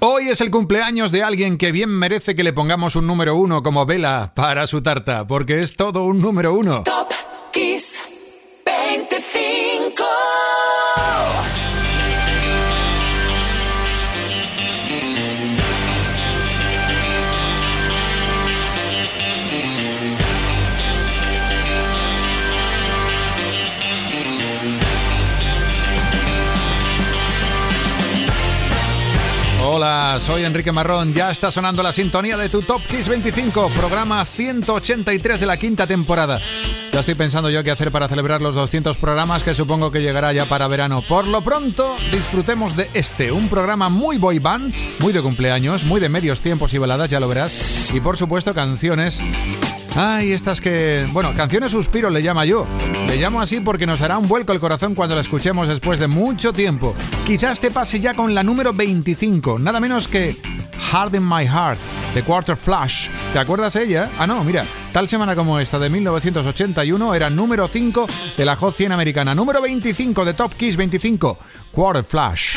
Hoy es el cumpleaños de alguien que bien merece que le pongamos un número uno como vela para su tarta, porque es todo un número uno. Soy Enrique Marrón. Ya está sonando la sintonía de tu Top Kiss 25, programa 183 de la quinta temporada. Ya estoy pensando yo qué hacer para celebrar los 200 programas que supongo que llegará ya para verano. Por lo pronto, disfrutemos de este, un programa muy boy band, muy de cumpleaños, muy de medios tiempos y baladas, ya lo verás. Y por supuesto, canciones Ay, estas que... Bueno, canciones suspiro le llama yo. Le llamo así porque nos hará un vuelco el corazón cuando la escuchemos después de mucho tiempo. Quizás te pase ya con la número 25, nada menos que Hard in My Heart, de Quarter Flash. ¿Te acuerdas ella? Ah, no, mira, tal semana como esta de 1981 era número 5 de la Hot 100 americana, número 25 de Top Kiss 25, Quarter Flash.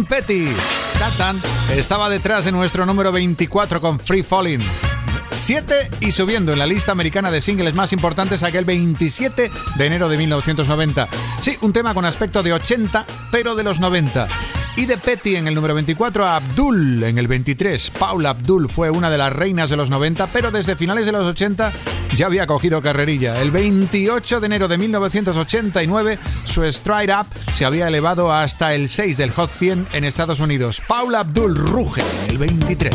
Petty. Tatan estaba detrás de nuestro número 24 con Free Falling. 7 y subiendo en la lista americana de singles más importantes aquel 27 de enero de 1990. Sí, un tema con aspecto de 80, pero de los 90. Y de Petty en el número 24 a Abdul en el 23. Paula Abdul fue una de las reinas de los 90, pero desde finales de los 80 ya había cogido carrerilla. El 28 de enero de 1989 su Stride Up se había elevado hasta el 6 del Hot 100 en Estados Unidos. Paula Abdul ruge en el 23.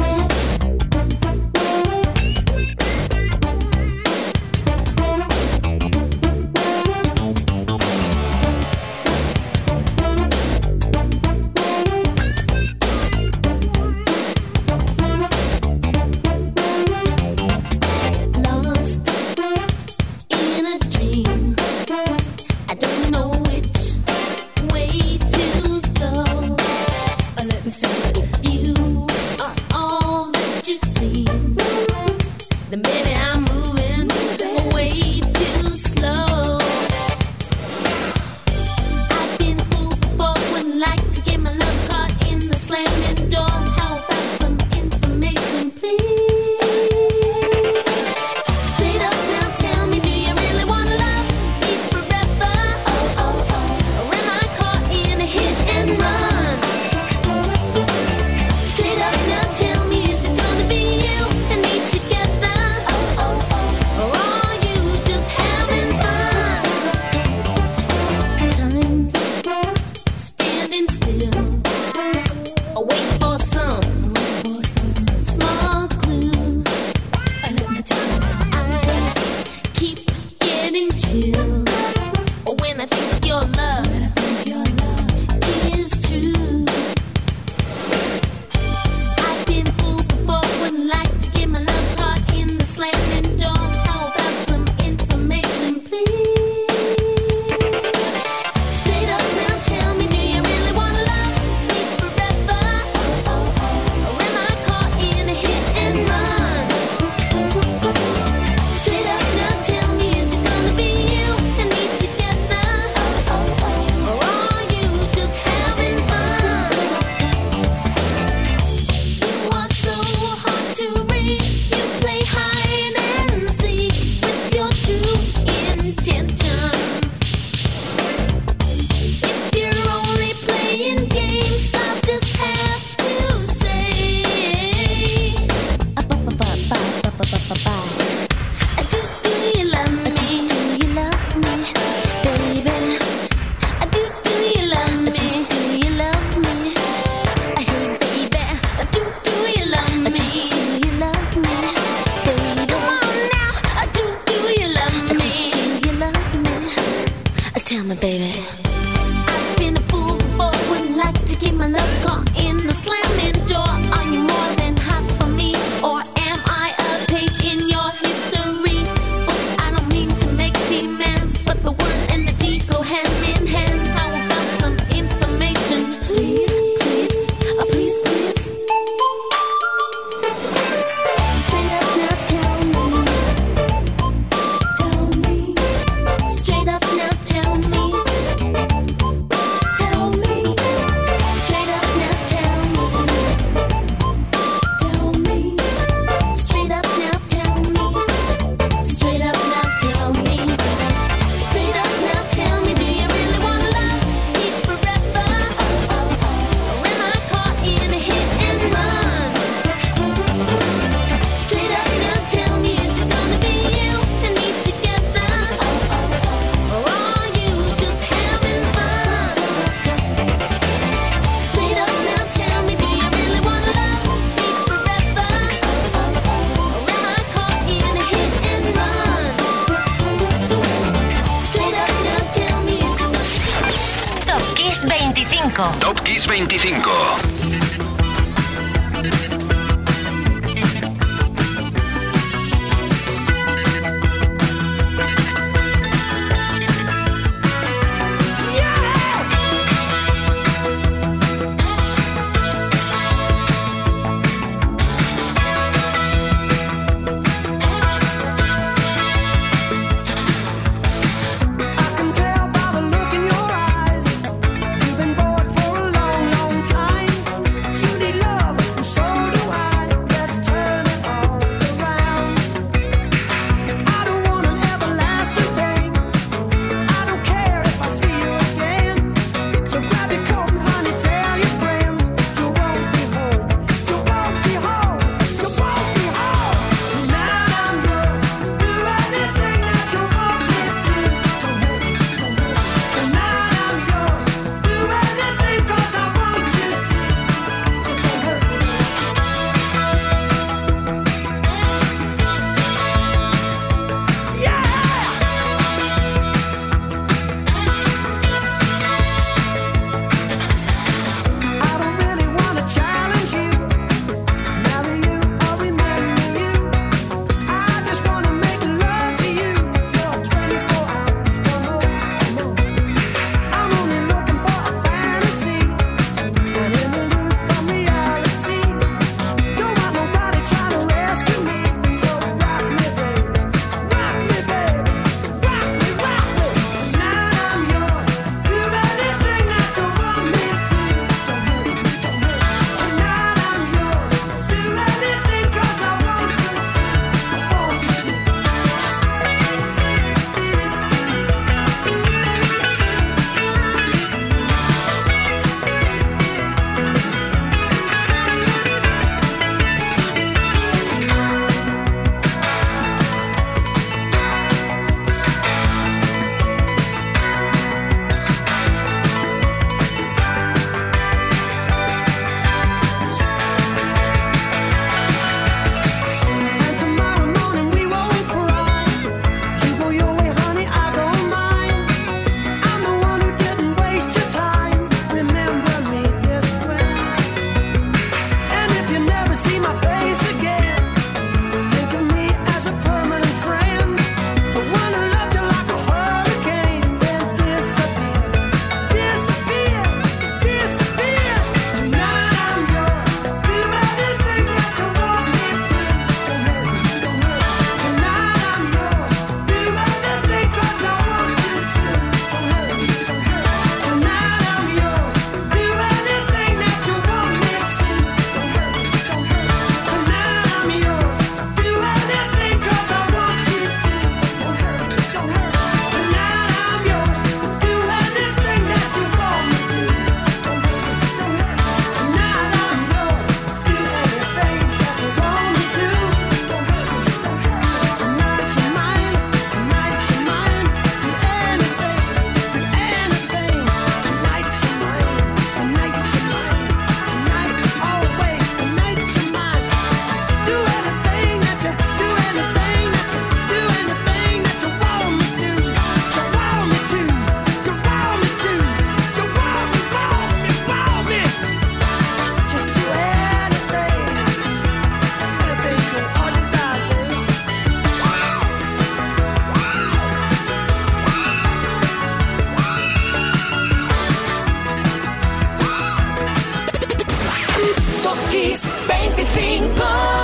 25.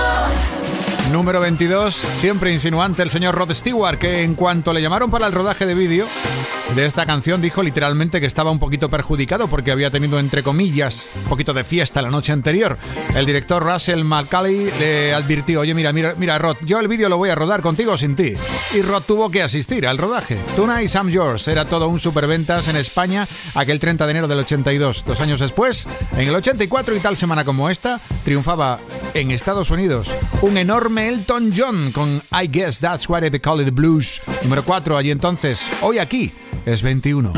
Número 22, siempre insinuante el señor Rod Stewart, que en cuanto le llamaron para el rodaje de vídeo de esta canción dijo literalmente que estaba un poquito perjudicado porque había tenido, entre comillas, un poquito de fiesta la noche anterior. El director Russell McCauley le advirtió, oye, mira, mira, mira, Rod, yo el vídeo lo voy a rodar contigo sin ti. Y Rod tuvo que asistir al rodaje. Tonight I'm Yours era todo un superventas en España aquel 30 de enero del 82. Dos años después, en el 84 y tal semana como esta, triunfaba en Estados Unidos un enorme Elton John con I Guess That's Why They Call It Blues. Número 4, allí entonces, hoy aquí es 21.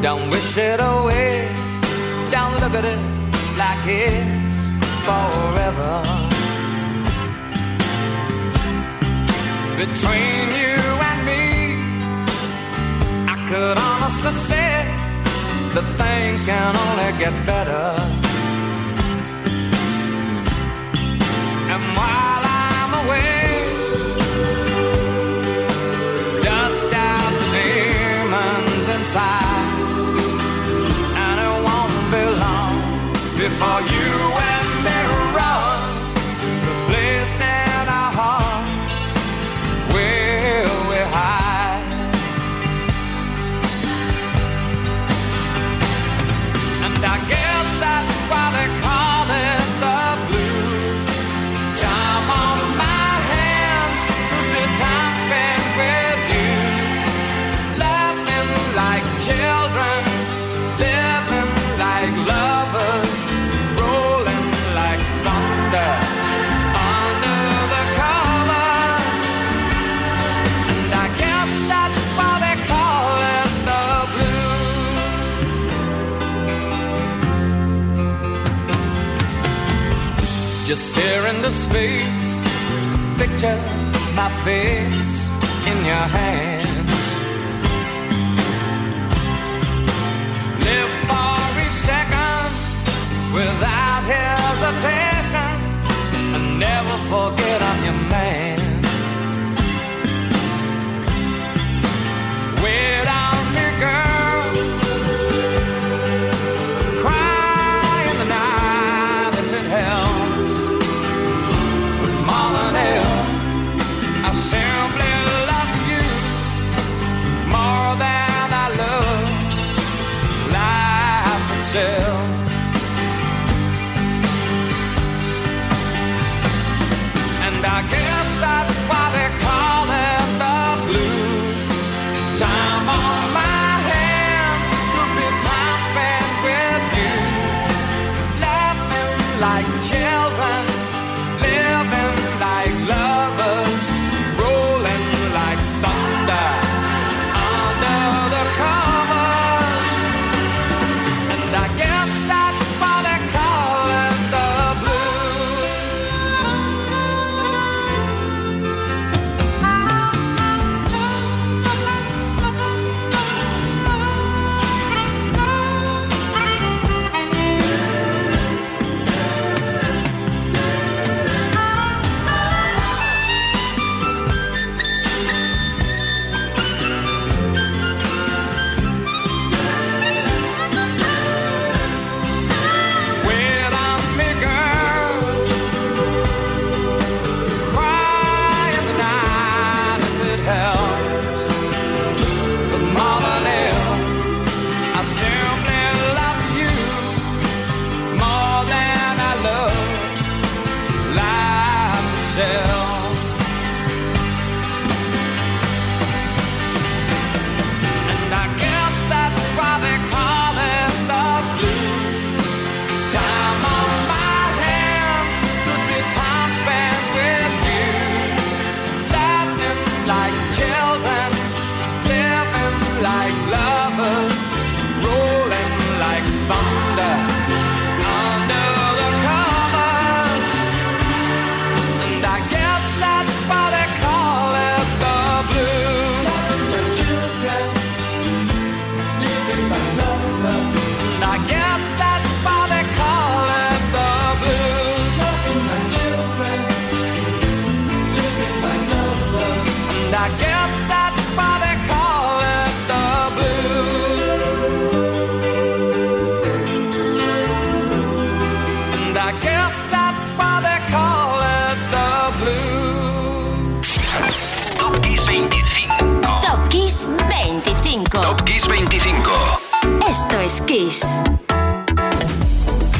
Don't wish it away. Don't look at it like it's forever. Between you could honestly say that things can only get better. And while I'm away, dust out the demons inside, and it won't be long before you. face. Picture my face in your hand.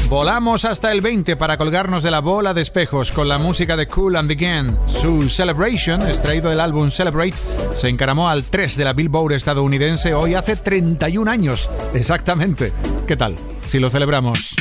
Volamos hasta el 20 para colgarnos de la bola de espejos con la música de Cool and Begin. Su Celebration, extraído del álbum Celebrate, se encaramó al 3 de la Billboard estadounidense hoy hace 31 años. Exactamente. ¿Qué tal? Si lo celebramos.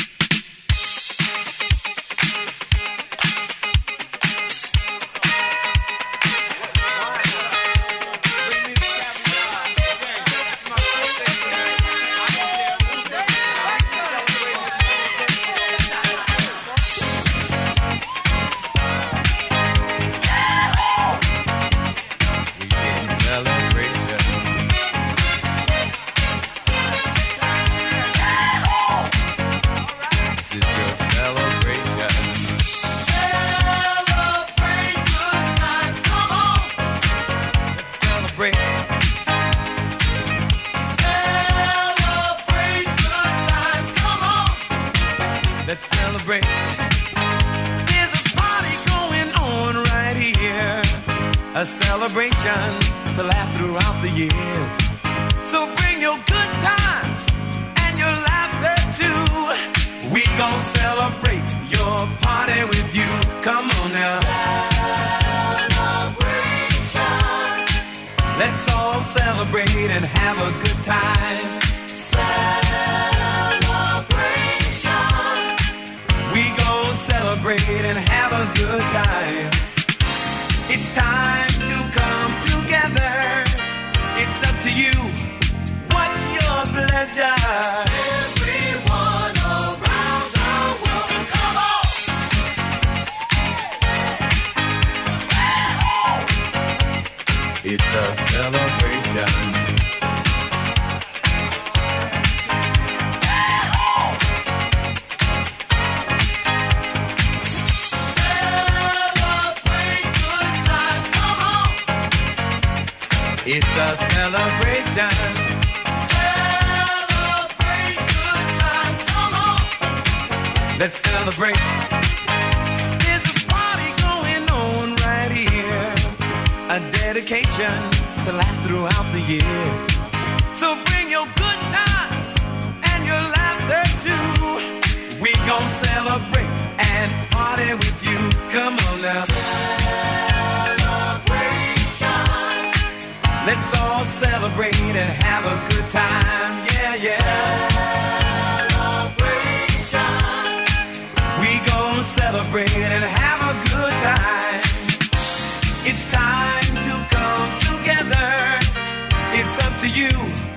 To you.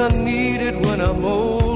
I need it when I'm old.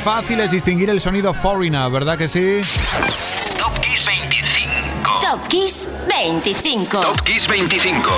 Fácil es distinguir el sonido Foreigner, ¿verdad que sí? Top Kiss 25. Top Kiss 25. Top Kiss 25.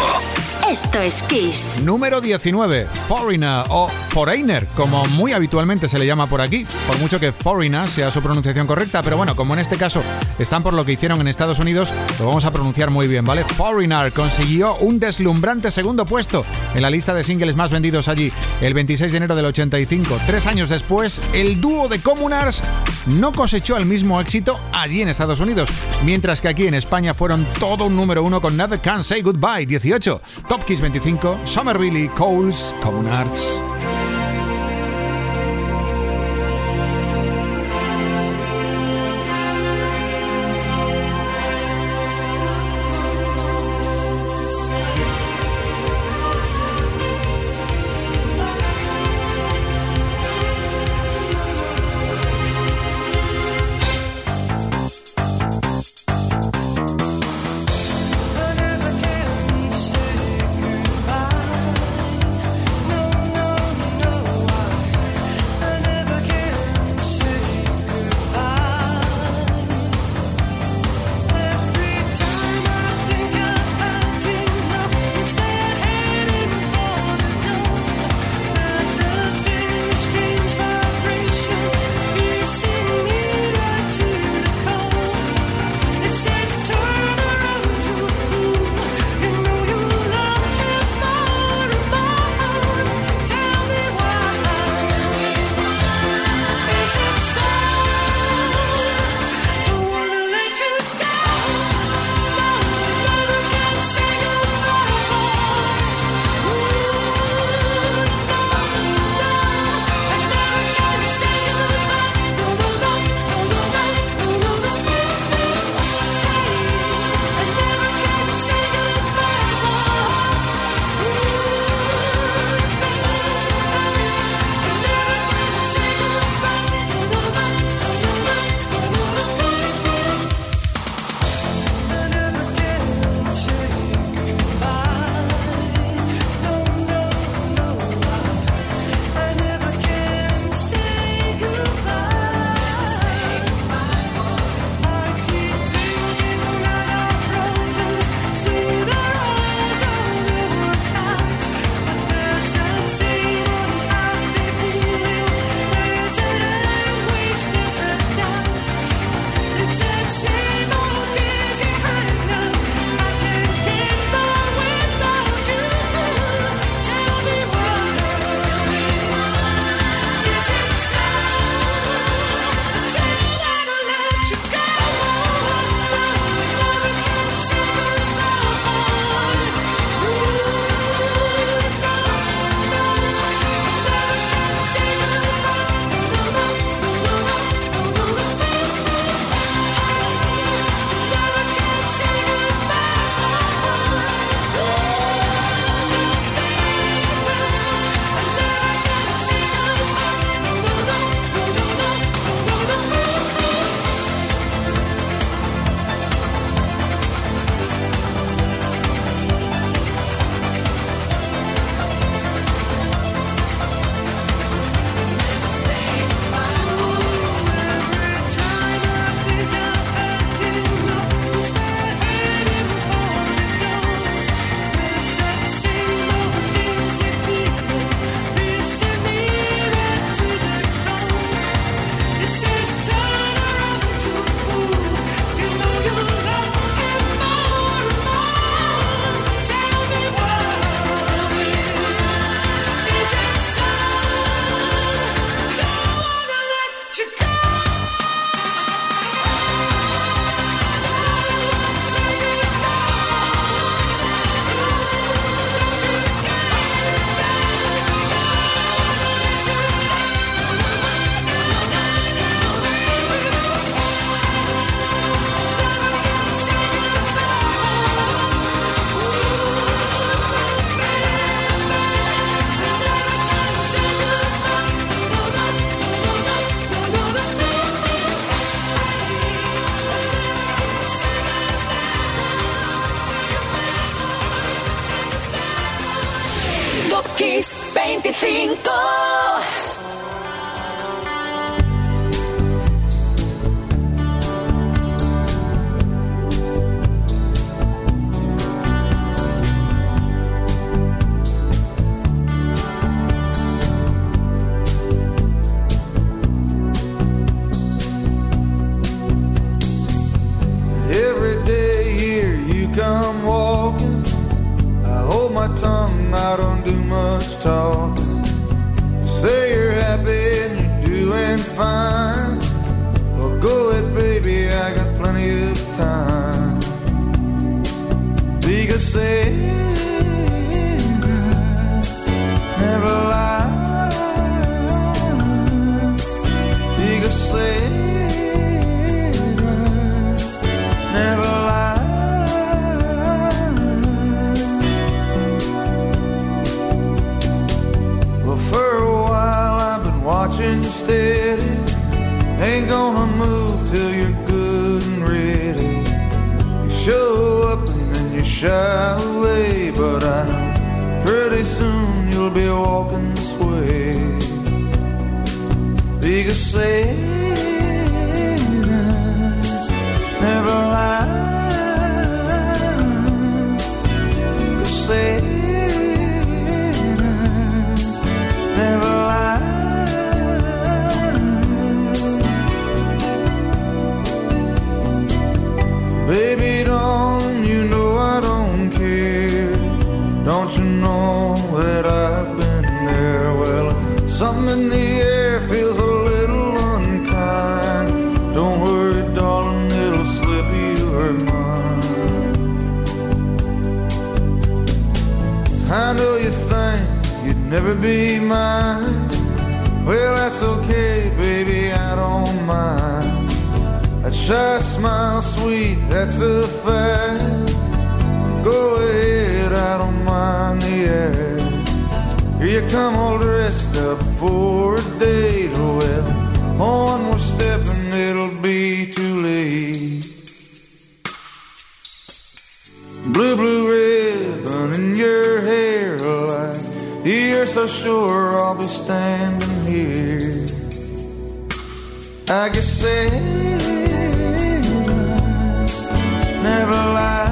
Esto es Kiss. Número 19, Foreigner o Foreigner, como muy habitualmente se le llama por aquí, por mucho que Foreigner sea su pronunciación correcta, pero bueno, como en este caso están por lo que hicieron en Estados Unidos, lo vamos a pronunciar muy bien, ¿vale? Foreigner consiguió un deslumbrante segundo puesto en la lista de singles más vendidos allí el 26 de enero del 85. Tres años después, el dúo de Communards no cosechó el mismo éxito allí en Estados Unidos, mientras que aquí en España fueron todo un número uno con Never Can Say Goodbye 18. Top Kiss 25, Somerville, Coles, Communards. come walking. I hold my tongue, I don't do much talking. You say you're happy and you're doing fine. Well, go ahead, baby, I got plenty of time. Because say, never lie. Ain't gonna move till you're good and ready. You show up and then you shy away, but I know pretty soon you'll be walking this way. Because say be mine. Well, that's okay, baby, I don't mind. That shy smile, sweet, that's a fact. Go ahead, I don't mind the act. Here you come all dressed up for a date. Well, on so sure I'll be standing here. I guess sailors never lie.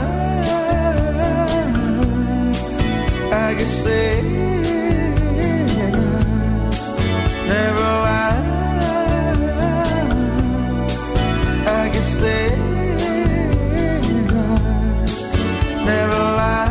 I guess sailors never lie. I guess sailors never lie.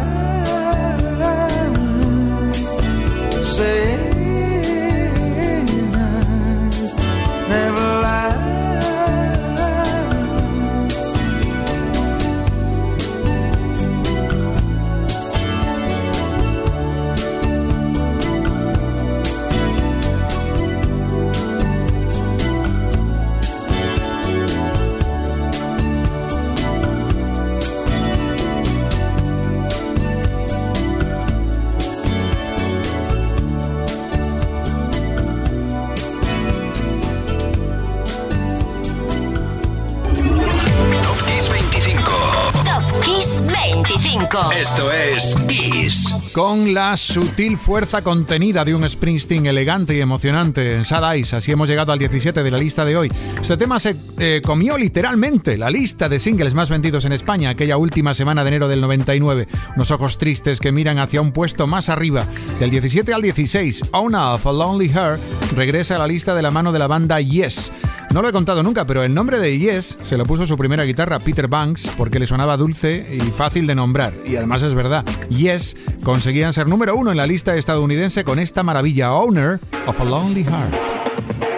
25. Esto es Kiss. Con la sutil fuerza contenida de un Springsteen elegante y emocionante en Sad Eyes, así hemos llegado al 17 de la lista de hoy. Este tema se eh, comió literalmente la lista de singles más vendidos en España aquella última semana de enero del 99. Unos ojos tristes que miran hacia un puesto más arriba. Del 17 al 16, Ona of a Lonely Heart regresa a la lista de la mano de la banda Yes. No lo he contado nunca, pero el nombre de Yes se lo puso su primera guitarra Peter Banks porque le sonaba dulce y fácil de nombrar. Y además es verdad, Yes conseguían ser número uno en la lista estadounidense con esta maravilla Owner of a Lonely Heart.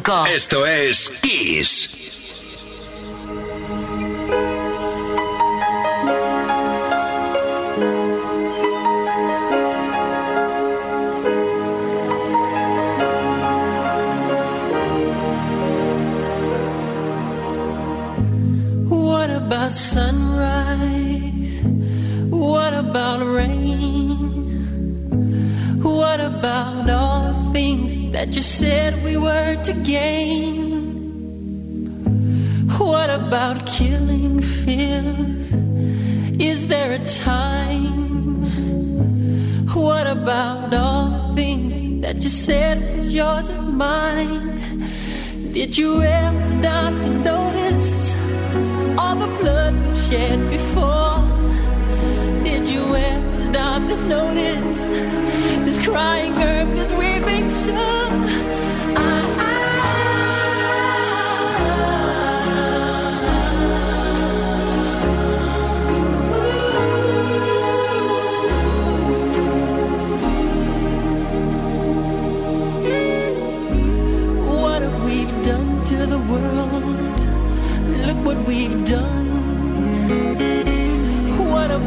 25. Esto es Kiss. Mine? Did you ever stop to notice all the blood we've shed before? Did you ever stop to notice this crying earth,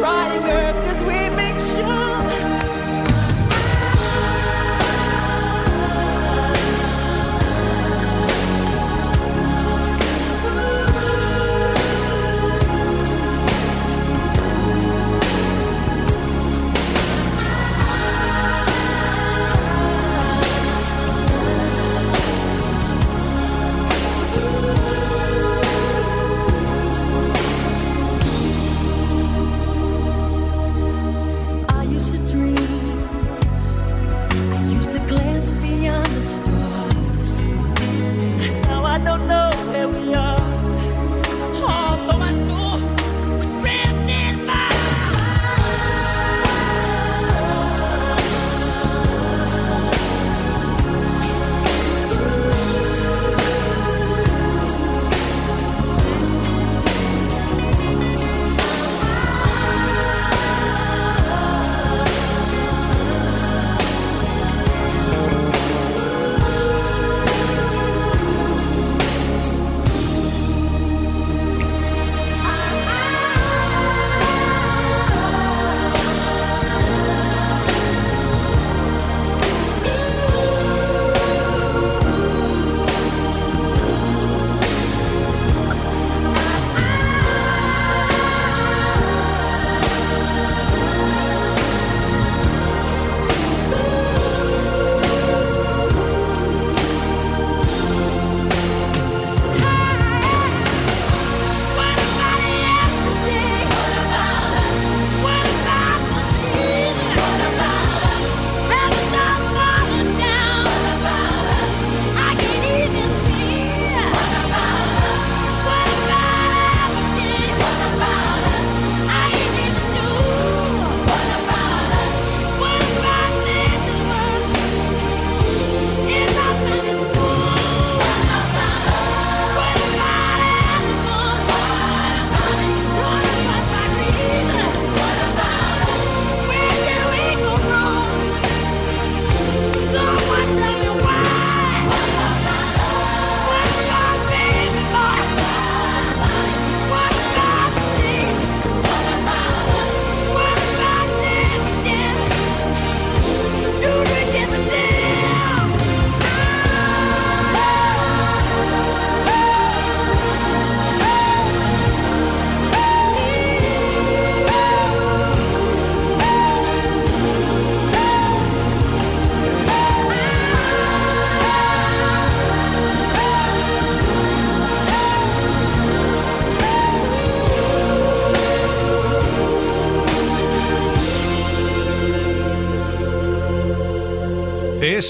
crying earth,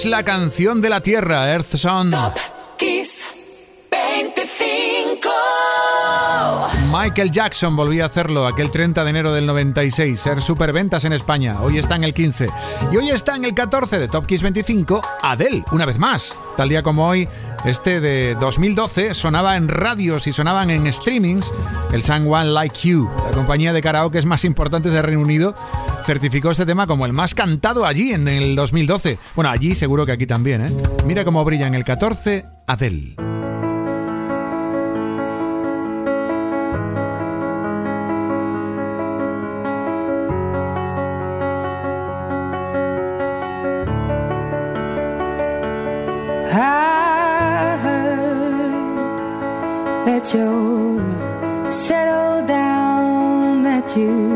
la canción de la Tierra, Earth Sound. Top Kiss 25. Michael Jackson volvió a hacerlo aquel 30 de enero del 96, ser superventas en España. Hoy está en el 15. Y hoy está en el 14 de Top Kiss 25, Adele, una vez más. Tal día como hoy, este de 2012 sonaba en radios y sonaban en streamings. El Someone Like You, la compañía de karaoke más importante del Reino Unido, certificó este tema como el más cantado allí en el 2012. Bueno, allí seguro que aquí también, ¿eh? Mira cómo brilla en el 14 Adele. You